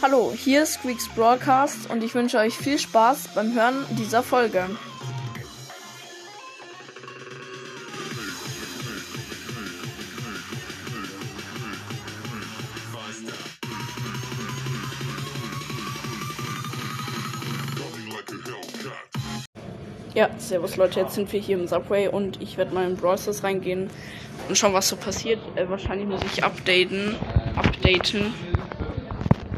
Hallo, hier ist Squeaks Broadcast und ich wünsche euch viel Spaß beim Hören dieser Folge. Ja, servus Leute, jetzt sind wir hier im Subway und ich werde mal in Brawl Stars reingehen und schauen, was so passiert. Äh, wahrscheinlich muss ich updaten, updaten.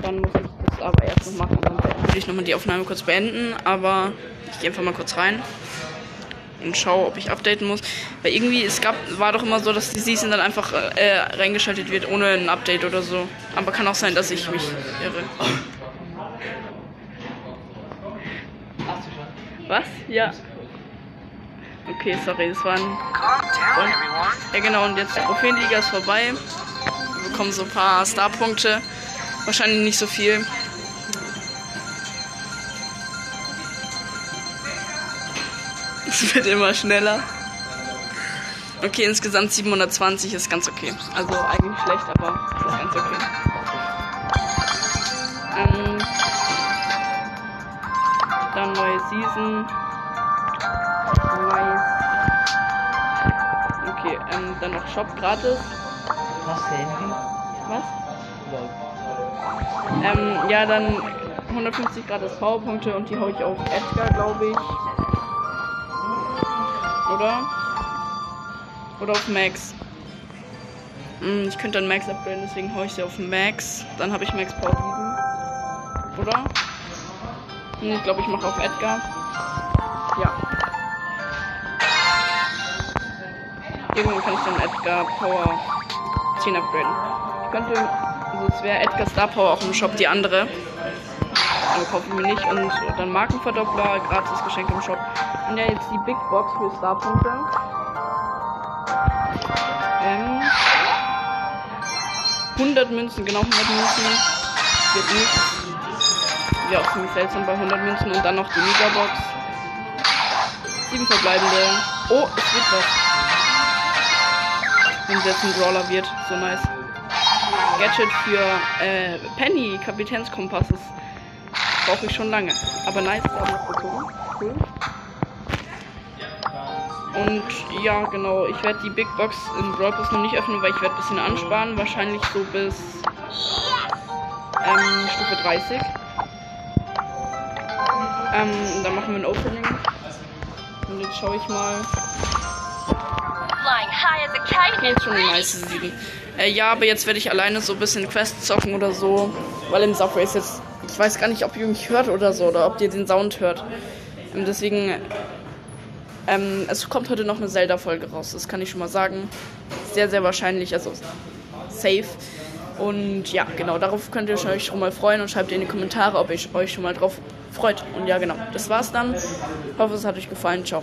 Dann muss ich das aber erst noch machen. Dann würde ich nochmal die Aufnahme kurz beenden, aber ich gehe einfach mal kurz rein und schaue, ob ich updaten muss. Weil irgendwie, es gab, war doch immer so, dass die Season dann einfach äh, reingeschaltet wird, ohne ein Update oder so. Aber kann auch sein, dass ich mich irre. Was? Ja. Okay, sorry, das war ein. Ja, genau, und jetzt Trophäenliga ist vorbei. Wir bekommen so ein paar Starpunkte. Wahrscheinlich nicht so viel. Es wird immer schneller. Okay, insgesamt 720 ist ganz okay. Also eigentlich schlecht, aber ist ganz okay. Ähm, dann neue Season. Nice. Okay, ähm, dann noch Shop gratis. Was Handy? Was? Ähm, ja, dann 150 gratis Powerpunkte und die hau ich auf Edgar, glaube ich. Oder? Oder auf Max. Hm, ich könnte dann Max upgraden, deswegen hau ich sie auf Max. Dann habe ich Max Power 7. Oder? Hm, ich glaube, ich mache auf Edgar. Ja. Irgendwann kann ich dann Edgar Power 10 upgraden. Ich könnte, also es wäre Edgar Star Power auch im Shop, die andere. Aber kaufe ich mir nicht. Und dann Markenverdoppler, gratis Geschenk im Shop. Und ja, jetzt die Big Box für Starpunkte. Ähm, 100 Münzen, genau 100 Münzen. Wird nicht. Ja, auch ziemlich seltsam bei 100 Münzen. Und dann noch die Megabox. Sieben verbleibende. Oh, es wird was. Wenn es jetzt ein Brawler wird. So nice. Gadget für äh, Penny, Kapitänskompasses. Brauche ich schon lange. Aber nice, da noch bekommen. Cool. Und ja, genau, ich werde die Big Box in Brawl Pass noch nicht öffnen, weil ich werde ein bisschen ansparen. Wahrscheinlich so bis ähm, Stufe 30. Ähm, dann machen wir ein Opening. Und jetzt schaue ich mal. Flying high as a kite. Jetzt schon eine nice Season. Äh, ja, aber jetzt werde ich alleine so ein bisschen Quests zocken oder so. Weil im Subway ist jetzt. Ich weiß gar nicht, ob ihr mich hört oder so. Oder ob ihr den Sound hört. Und deswegen. Ähm, es kommt heute noch eine Zelda-Folge raus. Das kann ich schon mal sagen. Sehr, sehr wahrscheinlich. Also safe. Und ja, genau, darauf könnt ihr euch schon mal freuen und schreibt in die Kommentare, ob ihr euch schon mal drauf freut. Und ja, genau, das war's dann. Hoffe, es hat euch gefallen. Ciao.